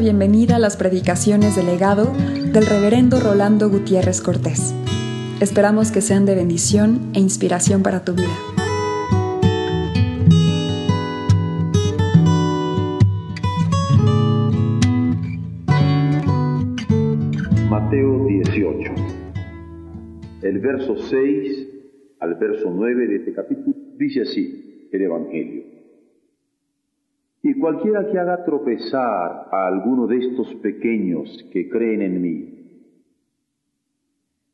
bienvenida a las predicaciones del legado del reverendo Rolando Gutiérrez Cortés. Esperamos que sean de bendición e inspiración para tu vida. Mateo 18. El verso 6 al verso 9 de este capítulo dice así el Evangelio. Y cualquiera que haga tropezar a alguno de estos pequeños que creen en mí,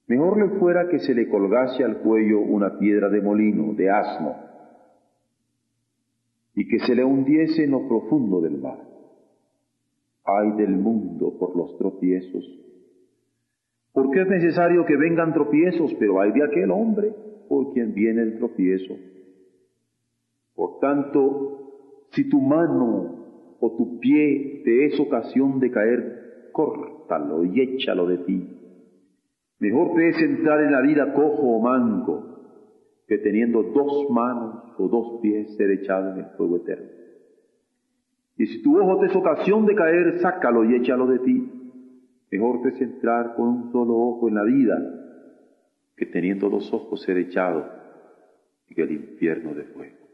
mejor le fuera que se le colgase al cuello una piedra de molino, de asno, y que se le hundiese en lo profundo del mar. Ay del mundo por los tropiezos. Porque es necesario que vengan tropiezos, pero hay de aquel hombre por quien viene el tropiezo. Por tanto, si tu mano o tu pie te es ocasión de caer, córtalo y échalo de ti. Mejor te es entrar en la vida cojo o manco que teniendo dos manos o dos pies ser echado en el fuego eterno. Y si tu ojo te es ocasión de caer, sácalo y échalo de ti. Mejor te es entrar con un solo ojo en la vida que teniendo dos ojos ser echado en el infierno de fuego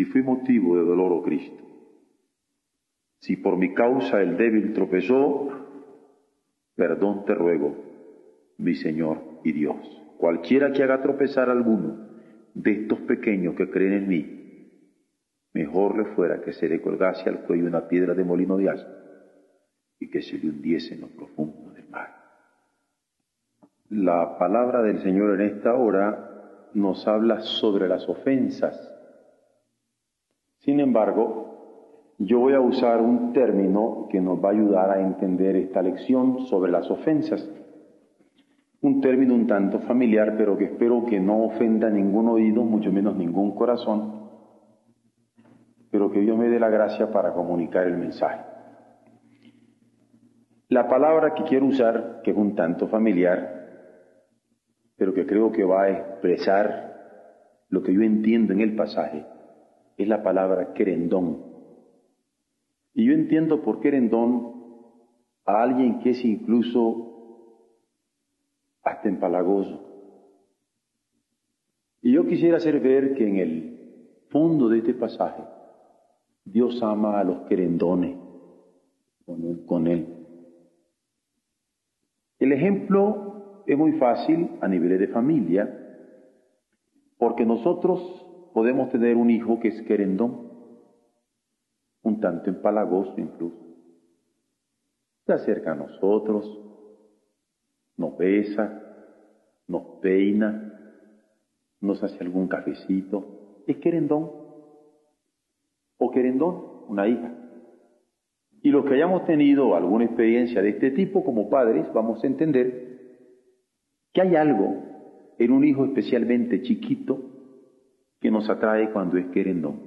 si fui motivo de dolor, oh Cristo, si por mi causa el débil tropezó, perdón te ruego, mi Señor y Dios. Cualquiera que haga tropezar a alguno de estos pequeños que creen en mí, mejor le fuera que se le colgase al cuello una piedra de molino de asno y que se le hundiese en lo profundo del mar. La palabra del Señor en esta hora nos habla sobre las ofensas sin embargo, yo voy a usar un término que nos va a ayudar a entender esta lección sobre las ofensas. Un término un tanto familiar, pero que espero que no ofenda ningún oído, mucho menos ningún corazón, pero que Dios me dé la gracia para comunicar el mensaje. La palabra que quiero usar, que es un tanto familiar, pero que creo que va a expresar lo que yo entiendo en el pasaje, es la palabra querendón. Y yo entiendo por querendón a alguien que es incluso hasta empalagoso. Y yo quisiera hacer ver que en el fondo de este pasaje Dios ama a los querendones con él. El ejemplo es muy fácil a nivel de familia, porque nosotros podemos tener un hijo que es querendón, un tanto empalagoso incluso. Se acerca a nosotros, nos besa, nos peina, nos hace algún cafecito. Es querendón. O querendón, una hija. Y los que hayamos tenido alguna experiencia de este tipo como padres, vamos a entender que hay algo en un hijo especialmente chiquito que nos atrae cuando es querendón,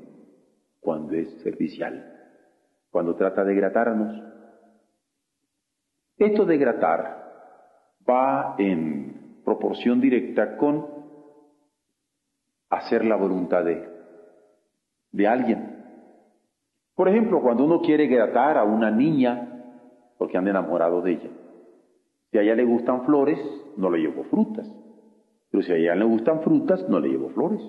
cuando es servicial, cuando trata de gratarnos. Esto de gratar va en proporción directa con hacer la voluntad de, de alguien. Por ejemplo, cuando uno quiere gratar a una niña porque anda enamorado de ella. Si a ella le gustan flores, no le llevo frutas. Pero si a ella le gustan frutas, no le llevo flores.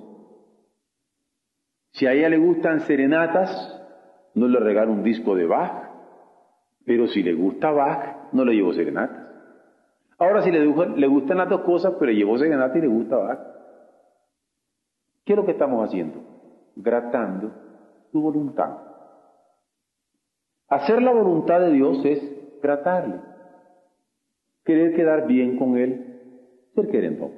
Si a ella le gustan serenatas, no le regalo un disco de Bach, pero si le gusta Bach, no le llevo serenatas. Ahora, si le, gustan las dos cosas, pero le llevo serenata y le gusta Bach. ¿Qué es lo que estamos haciendo? Gratando su voluntad. Hacer la voluntad de Dios es gratarle. Querer quedar bien con Él, ser querendo.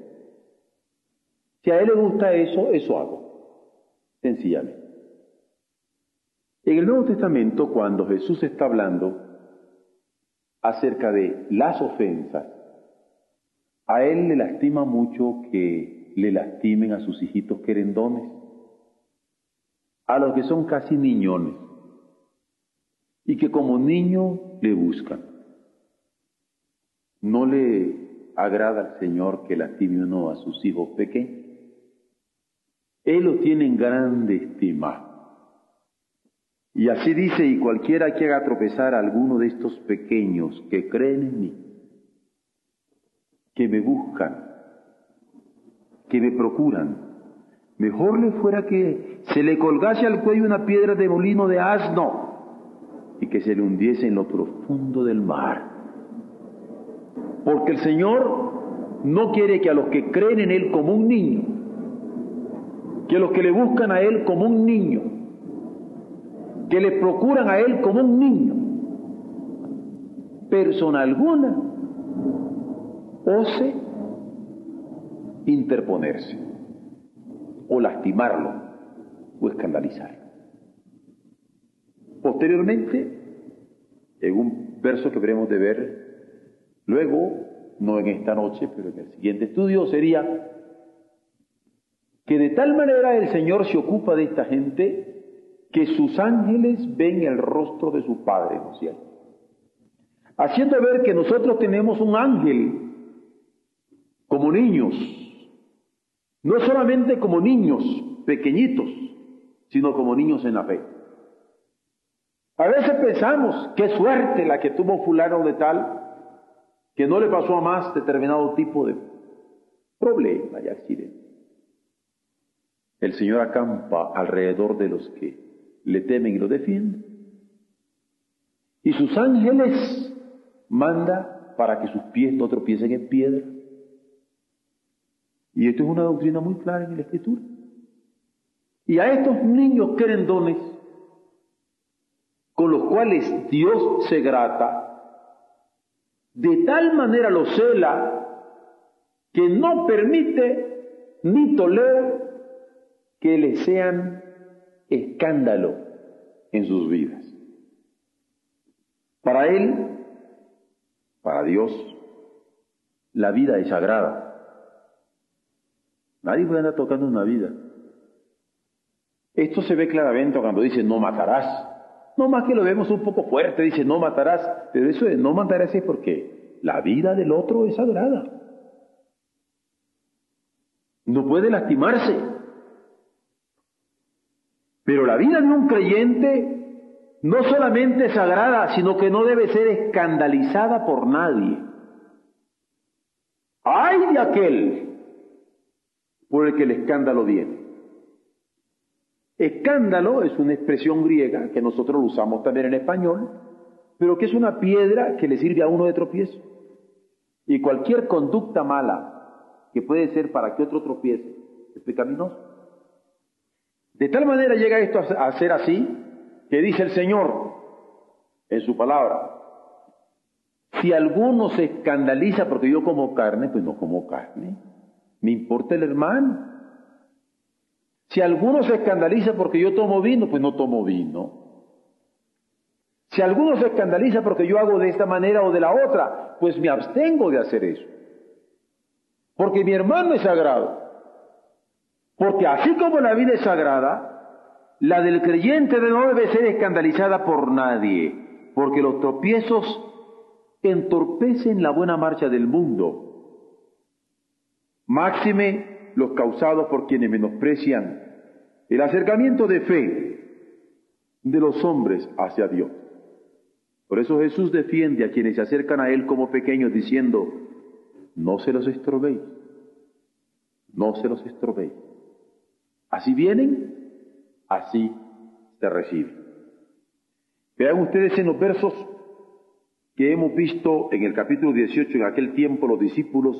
Si a Él le gusta eso, eso hago En el Nuevo Testamento, cuando Jesús está hablando acerca de las ofensas, a él le lastima mucho que le lastimen a sus hijitos querendones, a los que son casi niñones, y que como niño le buscan. No le agrada al Señor que lastime uno a sus hijos pequeños. Él lo tiene en grande estima. Y así dice, y cualquiera que haga tropezar a alguno de estos pequeños que creen en mí, que me buscan, que me procuran, mejor le fuera que se le colgase al cuello una piedra de molino de asno y que se le hundiese en lo profundo del mar. Porque el Señor no quiere que a los que creen en Él como un niño, que los que le buscan a Él como un niño, que le procuran a Él como un niño, persona alguna ose interponerse o lastimarlo o escandalizarlo. Posteriormente, en un verso que veremos de ver luego, no en esta noche, pero en el siguiente estudio, sería que de tal manera el Señor se ocupa de esta gente que sus ángeles ven el rostro de su Padre, ¿no es cierto? Haciendo ver que nosotros tenemos un ángel como niños, no solamente como niños pequeñitos, sino como niños en la fe. A veces pensamos, qué suerte la que tuvo fulano de tal, que no le pasó a más determinado tipo de problema y accidente. El Señor acampa alrededor de los que le temen y lo defienden. Y sus ángeles manda para que sus pies no tropiecen en piedra. Y esto es una doctrina muy clara en la Escritura. Y a estos niños querendones, con los cuales Dios se grata, de tal manera los cela que no permite ni tolera que les sean escándalo en sus vidas. Para Él, para Dios, la vida es sagrada. Nadie puede andar tocando una vida. Esto se ve claramente cuando dice no matarás. No más que lo vemos un poco fuerte, dice no matarás, pero eso de no matarás es porque la vida del otro es sagrada. No puede lastimarse. Pero la vida de un creyente no solamente es sagrada, sino que no debe ser escandalizada por nadie. Ay de aquel por el que el escándalo viene. Escándalo es una expresión griega que nosotros lo usamos también en español, pero que es una piedra que le sirve a uno de tropiezo. Y cualquier conducta mala que puede ser para que otro tropiece es pecaminoso. De tal manera llega esto a ser así que dice el Señor en su palabra, si alguno se escandaliza porque yo como carne, pues no como carne. Me importa el hermano. Si alguno se escandaliza porque yo tomo vino, pues no tomo vino. Si alguno se escandaliza porque yo hago de esta manera o de la otra, pues me abstengo de hacer eso. Porque mi hermano es sagrado. Porque así como la vida es sagrada, la del creyente no debe ser escandalizada por nadie, porque los tropiezos entorpecen la buena marcha del mundo máxime los causados por quienes menosprecian el acercamiento de fe de los hombres hacia Dios. Por eso Jesús defiende a quienes se acercan a Él como pequeños diciendo, no se los estrobéis, no se los estrobéis. Así vienen, así se reciben. Vean ustedes en los versos que hemos visto en el capítulo 18, en aquel tiempo los discípulos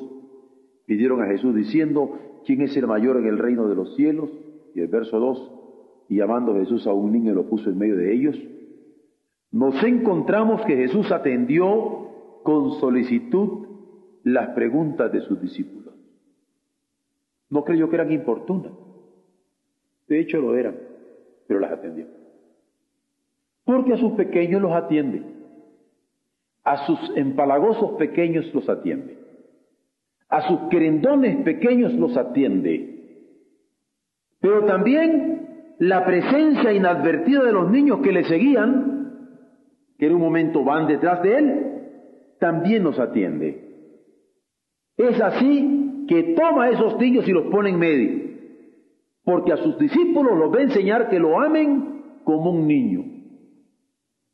pidieron a Jesús diciendo, ¿quién es el mayor en el reino de los cielos? Y el verso 2, y llamando Jesús a un niño lo puso en medio de ellos. Nos encontramos que Jesús atendió con solicitud las preguntas de sus discípulos. No creyó que eran importunas. De hecho lo eran, pero las atendió. Porque a sus pequeños los atiende. A sus empalagosos pequeños los atiende a sus querendones pequeños los atiende. Pero también la presencia inadvertida de los niños que le seguían, que en un momento van detrás de él, también nos atiende. Es así que toma a esos niños y los pone en medio, porque a sus discípulos los va a enseñar que lo amen como un niño.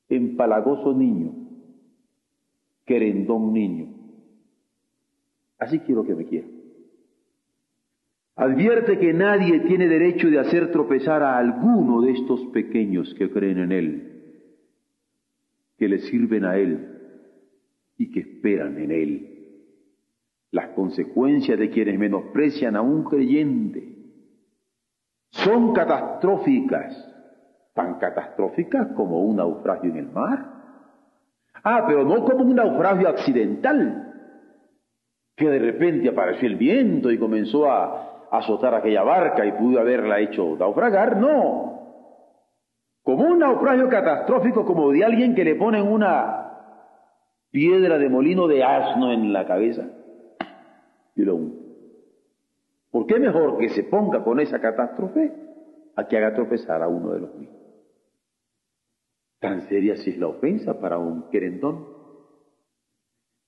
empalagoso niño, querendón niño. Así quiero que me quiera. Advierte que nadie tiene derecho de hacer tropezar a alguno de estos pequeños que creen en Él, que le sirven a Él y que esperan en Él. Las consecuencias de quienes menosprecian a un creyente son catastróficas, tan catastróficas como un naufragio en el mar. Ah, pero no como un naufragio accidental, que de repente apareció el viento y comenzó a azotar aquella barca y pudo haberla hecho naufragar, no. Como un naufragio catastrófico como de alguien que le ponen una piedra de molino de asno en la cabeza y lo ¿Por qué mejor que se ponga con esa catástrofe a que haga tropezar a uno de los míos? Tan seria si es la ofensa para un querendón.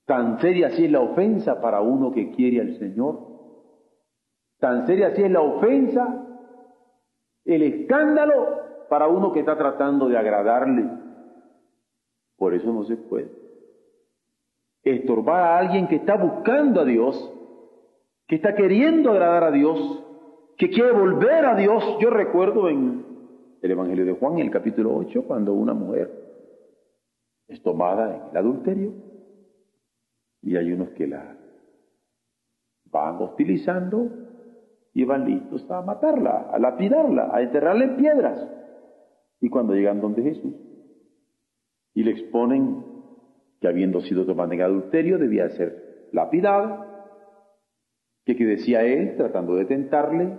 Tan seria si es la ofensa para uno que quiere al Señor. Tan seria si es la ofensa, el escándalo para uno que está tratando de agradarle. Por eso no se puede. Estorbar a alguien que está buscando a Dios, que está queriendo agradar a Dios, que quiere volver a Dios. Yo recuerdo en el Evangelio de Juan, en el capítulo 8, cuando una mujer es tomada en el adulterio y hay unos que la van hostilizando y van listos a matarla, a lapidarla, a enterrarla en piedras. Y cuando llegan donde Jesús y le exponen que habiendo sido tomada en adulterio debía ser lapidada, que, que decía él tratando de tentarle,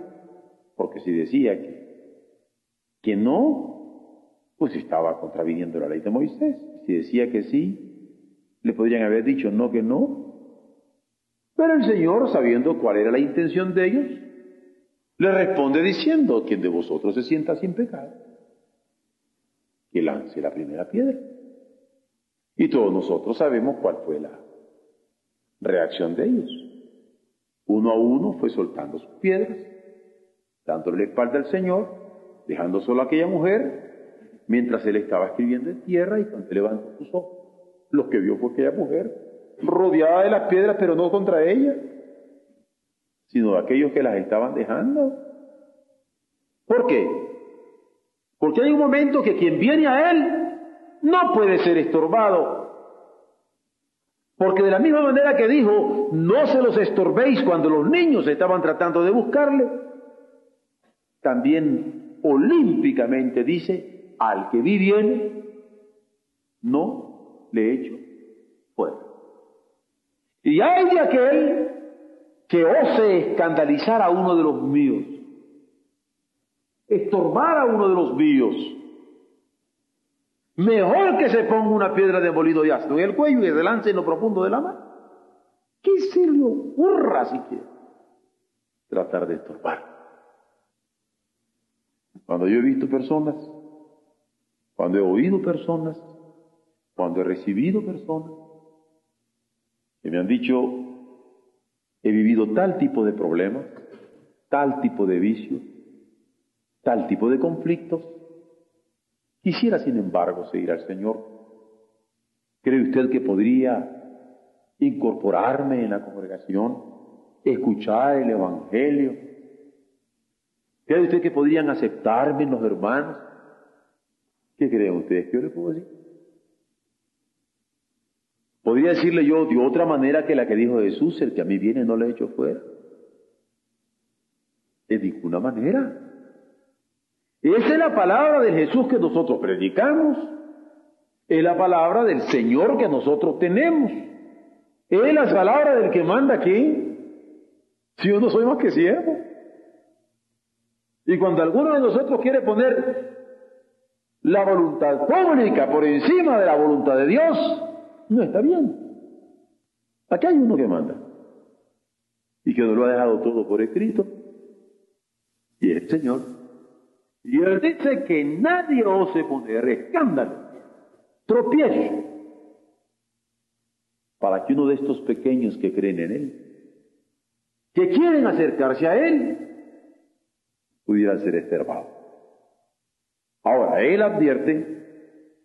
porque si decía que, que no, pues estaba contraviniendo la ley de Moisés. Si decía que sí, le podrían haber dicho no que no. Pero el Señor, sabiendo cuál era la intención de ellos, le responde diciendo, quien de vosotros se sienta sin pecado, que lance la primera piedra. Y todos nosotros sabemos cuál fue la reacción de ellos. Uno a uno fue soltando sus piedras, dándole la espalda al Señor, dejando solo a aquella mujer, mientras él estaba escribiendo en tierra y cuando levantó sus ojos, lo que vio fue aquella mujer rodeada de las piedras, pero no contra ella, sino de aquellos que las estaban dejando. ¿Por qué? Porque hay un momento que quien viene a Él no puede ser estorbado. Porque de la misma manera que dijo, no se los estorbéis cuando los niños estaban tratando de buscarle, también olímpicamente dice, al que vi viene, no le echo fuera. Y hay de aquel que ose escandalizar a uno de los míos, estorbar a uno de los míos. Mejor que se ponga una piedra de molido y asno en el cuello y se lance en lo profundo de la mar. ¿Qué se le ocurra siquiera? Tratar de estorbar. Cuando yo he visto personas, cuando he oído personas, cuando he recibido personas, que me han dicho, He vivido tal tipo de problemas, tal tipo de vicios, tal tipo de conflictos. Quisiera, sin embargo, seguir al Señor. ¿Cree usted que podría incorporarme en la congregación, escuchar el Evangelio? ¿Cree usted que podrían aceptarme los hermanos? ¿Qué creen ustedes que yo le puedo decir? Podría decirle yo de otra manera que la que dijo Jesús, el que a mí viene no le echo fuera. De ninguna manera. Esa es la palabra de Jesús que nosotros predicamos. Es la palabra del Señor que nosotros tenemos. Es la palabra del que manda aquí. Si yo no soy más que siervo. Y cuando alguno de nosotros quiere poner la voluntad pública por encima de la voluntad de Dios, no está bien. Aquí hay uno que manda y que nos lo ha dejado todo por escrito y es el Señor. Y él dice que nadie ose poner escándalo, tropiezo, para que uno de estos pequeños que creen en Él, que quieren acercarse a Él, pudiera ser estorbado. Ahora, Él advierte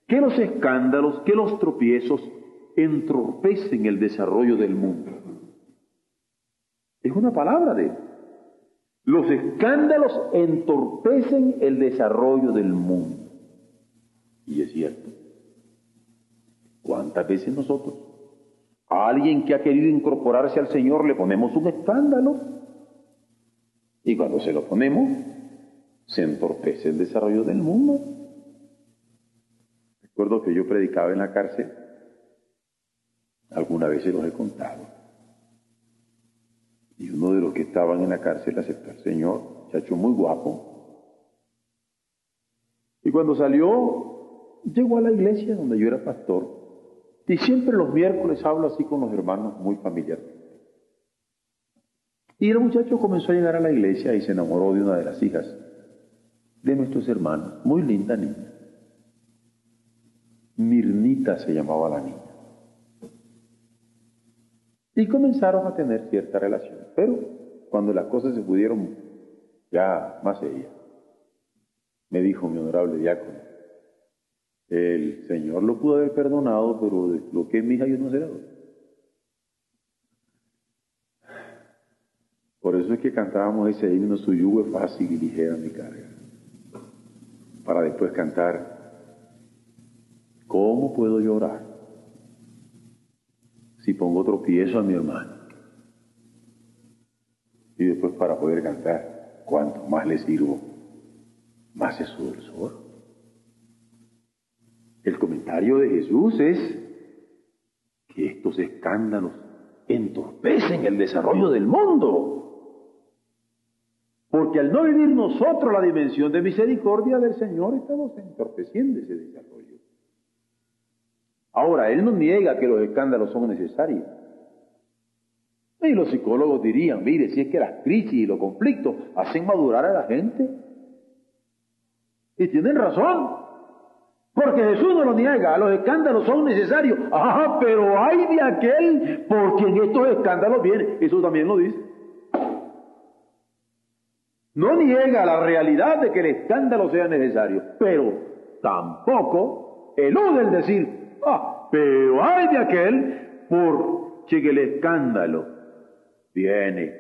que los escándalos, que los tropiezos entorpecen el desarrollo del mundo. Es una palabra de él. Los escándalos entorpecen el desarrollo del mundo. Y es cierto. ¿Cuántas veces nosotros a alguien que ha querido incorporarse al Señor le ponemos un escándalo? Y cuando se lo ponemos, se entorpece el desarrollo del mundo. Recuerdo que yo predicaba en la cárcel, alguna vez se los he contado. Y uno de los que estaban en la cárcel aceptó al Señor, muchacho muy guapo. Y cuando salió, llegó a la iglesia donde yo era pastor. Y siempre los miércoles hablo así con los hermanos, muy familiarmente. Y el muchacho comenzó a llegar a la iglesia y se enamoró de una de las hijas de nuestros hermanos, muy linda niña. Mirnita se llamaba la niña. Y comenzaron a tener cierta relación, pero cuando las cosas se pudieron ya más serias, me dijo mi honorable diácono, el Señor lo pudo haber perdonado, pero lo que es mi hija yo no sé Por eso es que cantábamos ese himno, su yugo es fácil y ligera mi carga. Para después cantar, ¿cómo puedo llorar si pongo tropiezo a mi hermano? Y después para poder cantar, cuanto más le sirvo, más es su dulzor. El comentario de Jesús es que estos escándalos entorpecen el desarrollo del mundo. Porque al no vivir nosotros la dimensión de misericordia del Señor, estamos entorpeciendo ese desarrollo. Ahora, Él no niega que los escándalos son necesarios. Y los psicólogos dirían, mire, si es que las crisis y los conflictos hacen madurar a la gente. Y tienen razón. Porque Jesús no lo niega, los escándalos son necesarios. Ajá, pero hay de aquel por quien estos escándalos vienen. Eso también lo dice. No niega la realidad de que el escándalo sea necesario, pero tampoco elude el decir, ah, pero hay de aquel por que el escándalo viene.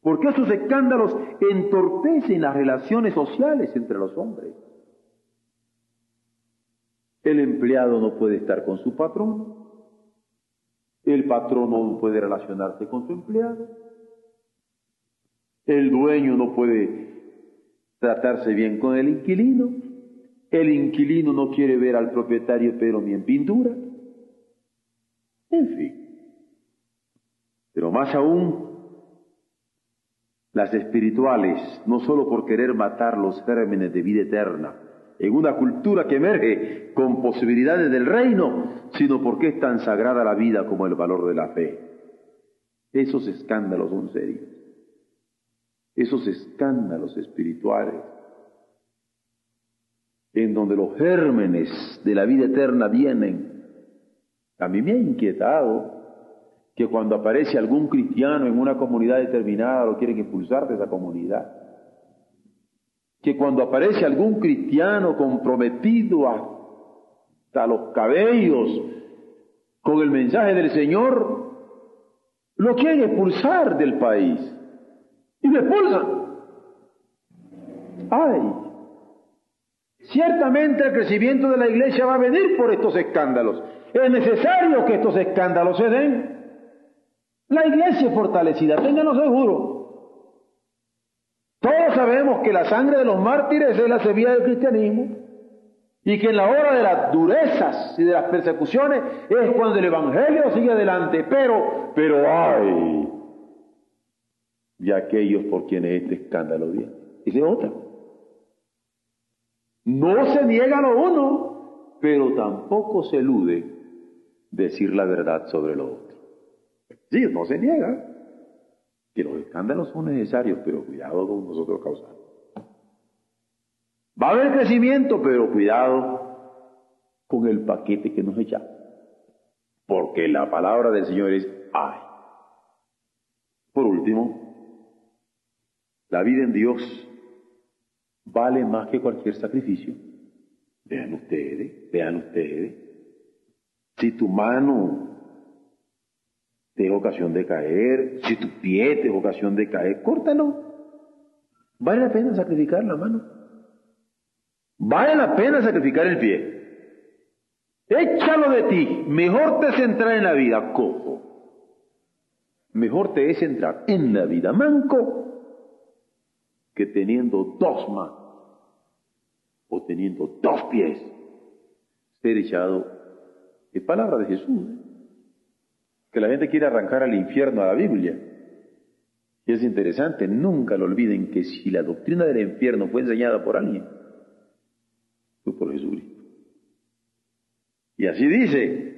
Porque esos escándalos entorpecen las relaciones sociales entre los hombres. El empleado no puede estar con su patrón, el patrón no puede relacionarse con su empleado, el dueño no puede tratarse bien con el inquilino. El inquilino no quiere ver al propietario pero ni en pintura. En fin. Pero más aún, las espirituales, no solo por querer matar los gérmenes de vida eterna, en una cultura que emerge con posibilidades del reino, sino porque es tan sagrada la vida como el valor de la fe. Esos escándalos son serios esos escándalos espirituales en donde los gérmenes de la vida eterna vienen. A mí me ha inquietado que cuando aparece algún cristiano en una comunidad determinada lo quieren expulsar de esa comunidad. Que cuando aparece algún cristiano comprometido hasta los cabellos con el mensaje del Señor, lo quieren expulsar del país y me expulsan. ¡Ay! Ciertamente el crecimiento de la iglesia va a venir por estos escándalos. Es necesario que estos escándalos se den. La iglesia es fortalecida, ténganos seguro. Todos sabemos que la sangre de los mártires es la semilla del cristianismo y que en la hora de las durezas y de las persecuciones es cuando el evangelio sigue adelante. Pero, pero, ay, y aquellos por quienes este escándalo viene. Y otra. No se niega lo uno, pero tampoco se elude decir la verdad sobre lo otro. Sí, no se niega que los escándalos son necesarios, pero cuidado con nosotros causar. Va a haber crecimiento, pero cuidado con el paquete que nos echa. Porque la palabra del Señor es ay. Por último, la vida en Dios vale más que cualquier sacrificio. Vean ustedes, vean ustedes. Si tu mano te es ocasión de caer, si tu pie te es ocasión de caer, córtalo. Vale la pena sacrificar la mano. Vale la pena sacrificar el pie. Échalo de ti. Mejor te es entrar en la vida cojo. Mejor te es entrar en la vida manco que teniendo dos manos o teniendo dos pies ser echado. Es palabra de Jesús. ¿eh? Que la gente quiere arrancar al infierno a la Biblia. Y es interesante, nunca lo olviden que si la doctrina del infierno fue enseñada por alguien, fue por Jesucristo. Y así dice,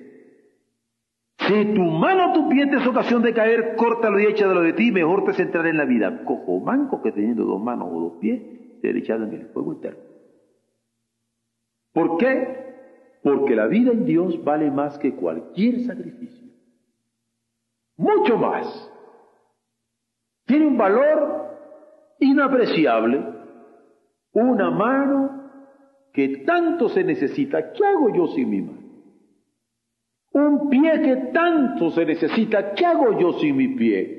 si tu mano o tu pie te es ocasión de caer, córtalo y échalo de ti, mejor te centraré en la vida. Cojo manco que teniendo dos manos o dos pies, ser echado en el fuego eterno. ¿Por qué? Porque la vida en Dios vale más que cualquier sacrificio. Mucho más. Tiene un valor inapreciable. Una mano que tanto se necesita. ¿Qué hago yo sin mi mano? Un pie que tanto se necesita, ¿qué hago yo sin mi pie?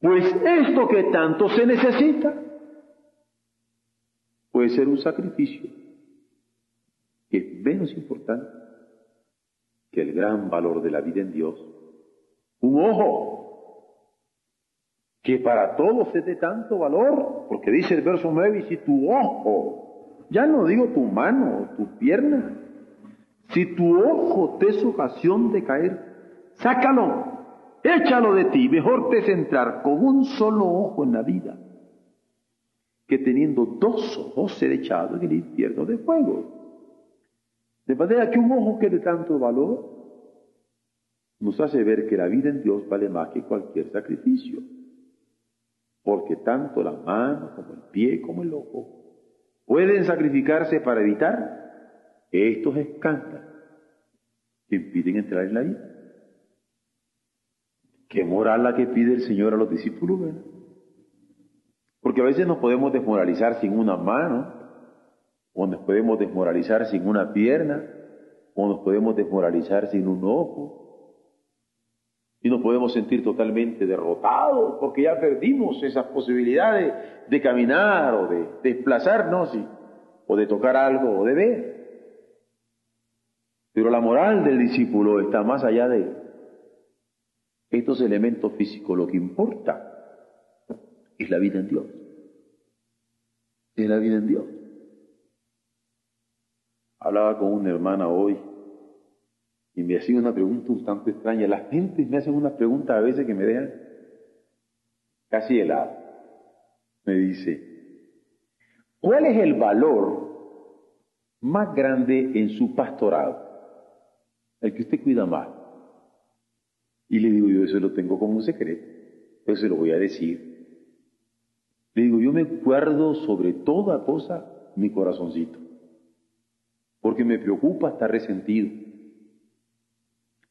Pues esto que tanto se necesita puede ser un sacrificio que es menos importante que el gran valor de la vida en Dios. Un ojo que para todos es de tanto valor, porque dice el verso 9, y si tu ojo, ya no digo tu mano o tu pierna, si tu ojo te es ocasión de caer, sácalo, échalo de ti. Mejor te es entrar con un solo ojo en la vida que teniendo dos ojos ser echado en el infierno de fuego. De manera que un ojo que de tanto valor nos hace ver que la vida en Dios vale más que cualquier sacrificio. Porque tanto la mano como el pie como el ojo pueden sacrificarse para evitar estos escándalos que impiden entrar en la vida. Qué moral la que pide el Señor a los discípulos. Porque a veces nos podemos desmoralizar sin una mano, o nos podemos desmoralizar sin una pierna, o nos podemos desmoralizar sin un ojo, y nos podemos sentir totalmente derrotados porque ya perdimos esas posibilidades de caminar o de desplazarnos o de tocar algo o de ver. Pero la moral del discípulo está más allá de estos elementos físicos. Lo que importa es la vida en Dios. Es la vida en Dios. Hablaba con una hermana hoy y me hacía una pregunta un tanto extraña. Las gentes me hacen unas preguntas a veces que me dejan casi helado. Me dice, ¿cuál es el valor más grande en su pastorado? el que usted cuida más. Y le digo, yo eso lo tengo como un secreto, pero se lo voy a decir. Le digo, yo me guardo sobre toda cosa mi corazoncito, porque me preocupa estar resentido,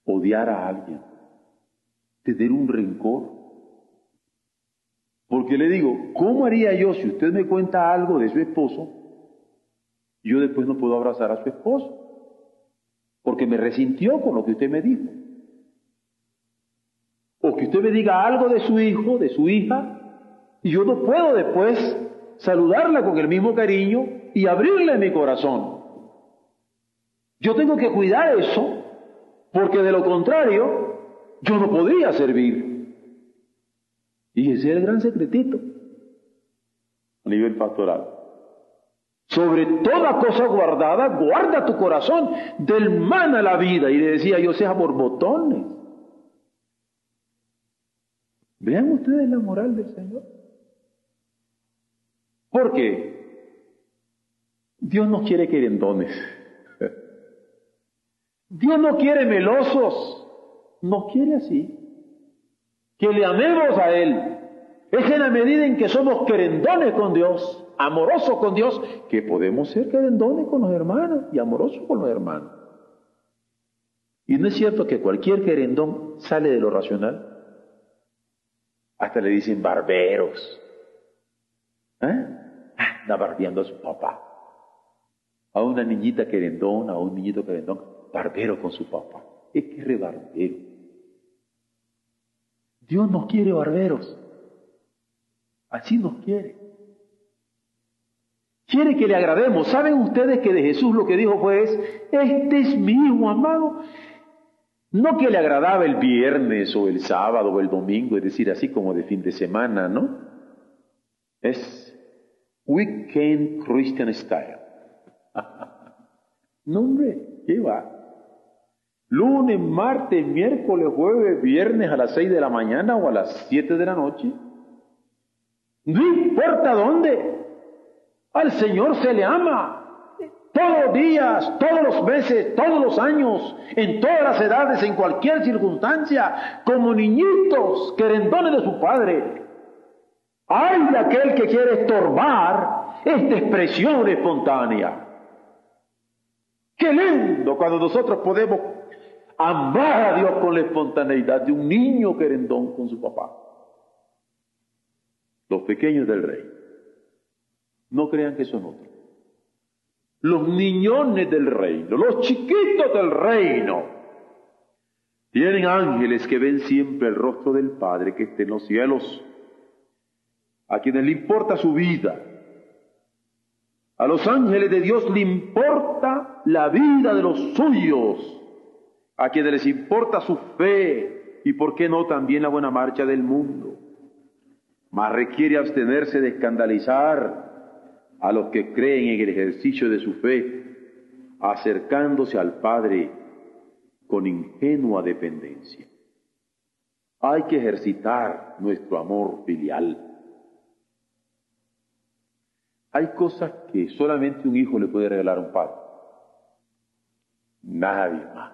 odiar a alguien, tener un rencor. Porque le digo, ¿cómo haría yo si usted me cuenta algo de su esposo? Yo después no puedo abrazar a su esposo porque me resintió con lo que usted me dijo. O que usted me diga algo de su hijo, de su hija, y yo no puedo después saludarla con el mismo cariño y abrirle mi corazón. Yo tengo que cuidar eso, porque de lo contrario, yo no podría servir. Y ese es el gran secretito a nivel pastoral. Sobre toda cosa guardada, guarda tu corazón, del mal a la vida. Y le decía yo, sea por botones. Vean ustedes la moral del Señor. Porque Dios no quiere querendones. Dios no quiere melosos. No quiere así. Que le amemos a Él. Es en la medida en que somos querendones con Dios amorosos con Dios, que podemos ser querendones con los hermanos y amorosos con los hermanos. Y no es cierto que cualquier querendón sale de lo racional. Hasta le dicen barberos. ¿Eh? Anda barbeando a su papá. A una niñita querendona, a un niñito querendón, barbero con su papá. Es que re barbero. Dios nos quiere barberos. Así nos quiere. Quiere que le agrademos. ¿Saben ustedes que de Jesús lo que dijo fue, este es mi hijo amado? No que le agradaba el viernes o el sábado o el domingo, es decir, así como de fin de semana, ¿no? Es Weekend Christian Style. no, hombre, ¿qué va? Lunes, martes, miércoles, jueves, viernes a las seis de la mañana o a las siete de la noche. No importa dónde. Al Señor se le ama. Todos los días, todos los meses, todos los años, en todas las edades, en cualquier circunstancia, como niñitos querendones de su Padre. Hay de aquel que quiere estorbar esta expresión espontánea. Qué lindo cuando nosotros podemos amar a Dios con la espontaneidad de un niño querendón con su papá. Los pequeños del rey. No crean que son otros los niñones del reino, los chiquitos del reino. Tienen ángeles que ven siempre el rostro del Padre que está en los cielos, a quienes le importa su vida. A los ángeles de Dios le importa la vida de los suyos, a quienes les importa su fe y, por qué no, también la buena marcha del mundo. Mas requiere abstenerse de escandalizar a los que creen en el ejercicio de su fe, acercándose al Padre con ingenua dependencia. Hay que ejercitar nuestro amor filial. Hay cosas que solamente un hijo le puede regalar a un padre. Nadie más.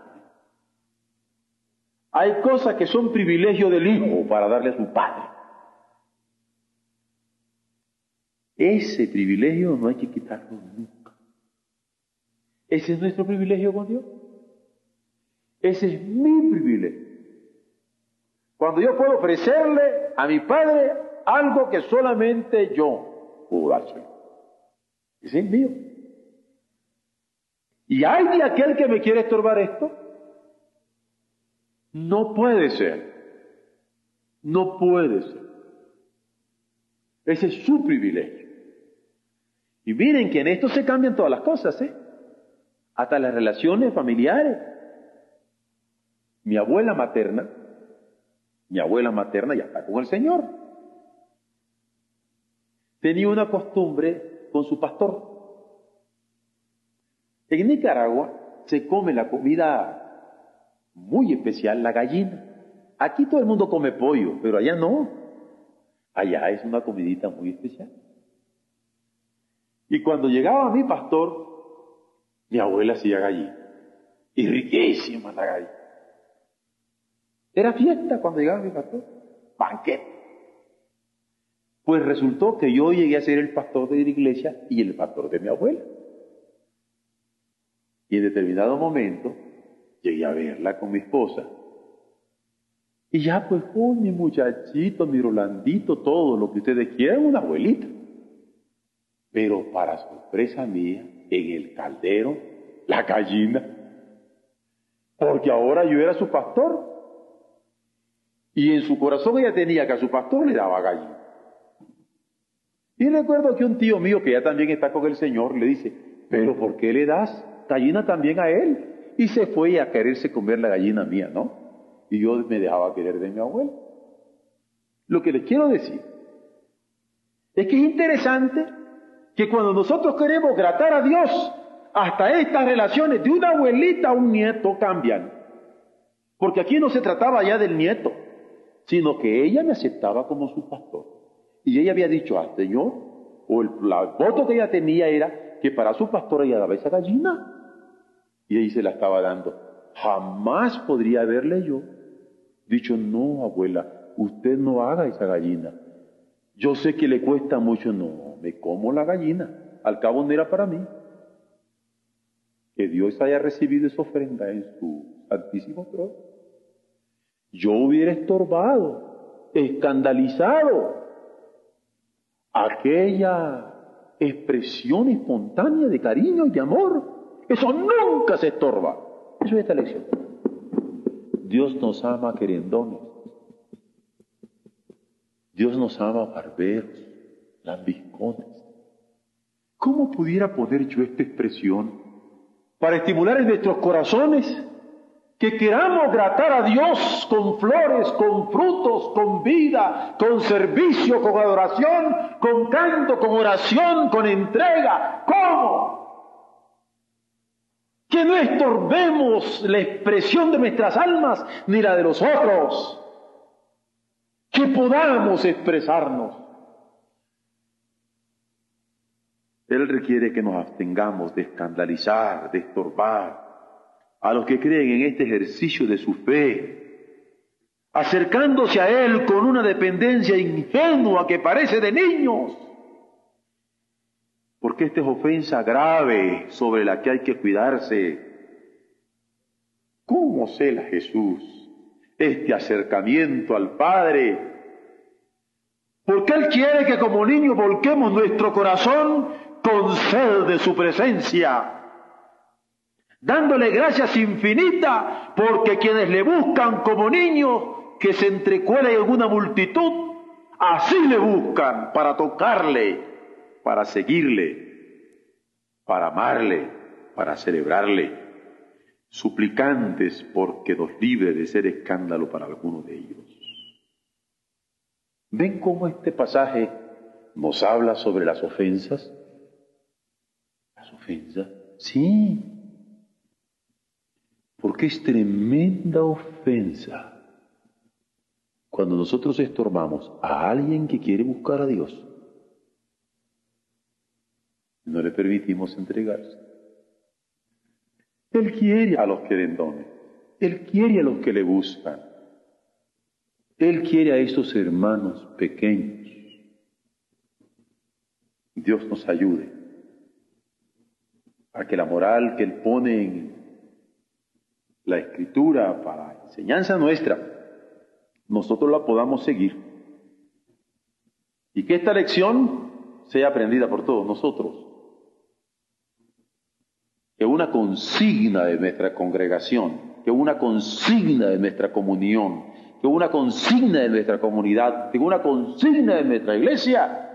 Hay cosas que son privilegio del hijo para darle a su padre. Ese privilegio no hay que quitarlo nunca. Ese es nuestro privilegio con Dios. Ese es mi privilegio. Cuando yo puedo ofrecerle a mi Padre algo que solamente yo puedo dárselo. Ese es mío. Y hay de aquel que me quiere estorbar esto. No puede ser. No puede ser. Ese es su privilegio. Y miren que en esto se cambian todas las cosas, ¿eh? Hasta las relaciones familiares. Mi abuela materna, mi abuela materna ya está con el Señor. Tenía una costumbre con su pastor. En Nicaragua se come la comida muy especial, la gallina. Aquí todo el mundo come pollo, pero allá no. Allá es una comidita muy especial. Y cuando llegaba mi pastor, mi abuela hacía gallina. Y riquísima la gallina. Era fiesta cuando llegaba mi pastor. Banquete. Pues resultó que yo llegué a ser el pastor de la iglesia y el pastor de mi abuela. Y en determinado momento llegué a verla con mi esposa. Y ya pues con mi muchachito, mi Rolandito, todo lo que ustedes quieran, una abuelita. Pero para sorpresa mía, en el caldero, la gallina. Porque ahora yo era su pastor. Y en su corazón ella tenía que a su pastor le daba gallina. Y recuerdo que un tío mío que ya también está con el Señor le dice, pero ¿por qué le das gallina también a él? Y se fue a quererse comer la gallina mía, ¿no? Y yo me dejaba querer de mi abuelo. Lo que les quiero decir es que es interesante que cuando nosotros queremos gratar a Dios, hasta estas relaciones de una abuelita a un nieto cambian. Porque aquí no se trataba ya del nieto, sino que ella me aceptaba como su pastor. Y ella había dicho al Señor, o el voto que ella tenía era que para su pastor ella daba esa gallina. Y ahí se la estaba dando. Jamás podría haberle yo dicho, no, abuela, usted no haga esa gallina. Yo sé que le cuesta mucho, no, me como la gallina, al cabo no era para mí. Que Dios haya recibido esa ofrenda en su santísimo trono. Yo hubiera estorbado, escandalizado aquella expresión espontánea de cariño y de amor. Eso nunca se estorba. Eso es esta lección. Dios nos ama querendones. Dios nos ama barberos, lambiscones. ¿Cómo pudiera poner yo esta expresión para estimular en nuestros corazones que queramos gratar a Dios con flores, con frutos, con vida, con servicio, con adoración, con canto, con oración, con entrega. ¿Cómo? Que no estorbemos la expresión de nuestras almas ni la de los otros. Que podamos expresarnos. Él requiere que nos abstengamos de escandalizar, de estorbar, a los que creen en este ejercicio de su fe, acercándose a Él con una dependencia ingenua que parece de niños. Porque esta es ofensa grave sobre la que hay que cuidarse. ¿Cómo cela Jesús este acercamiento al Padre? Porque Él quiere que como niños volquemos nuestro corazón con sed de su presencia dándole gracias infinitas, porque quienes le buscan como niño que se entrecuela en alguna multitud, así le buscan para tocarle, para seguirle, para amarle, para celebrarle, suplicantes porque nos libre de ser escándalo para alguno de ellos. ¿Ven cómo este pasaje nos habla sobre las ofensas? ¿Las ofensas? Sí, porque es tremenda ofensa cuando nosotros estorbamos a alguien que quiere buscar a Dios. No le permitimos entregarse. Él quiere a los querendones. Él quiere a los que le buscan. Él quiere a estos hermanos pequeños. Dios nos ayude a que la moral que Él pone en la escritura para enseñanza nuestra, nosotros la podamos seguir. Y que esta lección sea aprendida por todos nosotros. Que una consigna de nuestra congregación, que una consigna de nuestra comunión, que una consigna de nuestra comunidad, que una consigna de nuestra iglesia,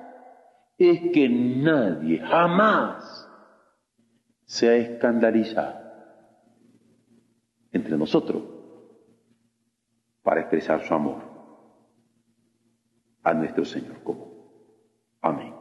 es que nadie jamás sea escandalizado entre nosotros para expresar su amor a nuestro Señor común. Amén.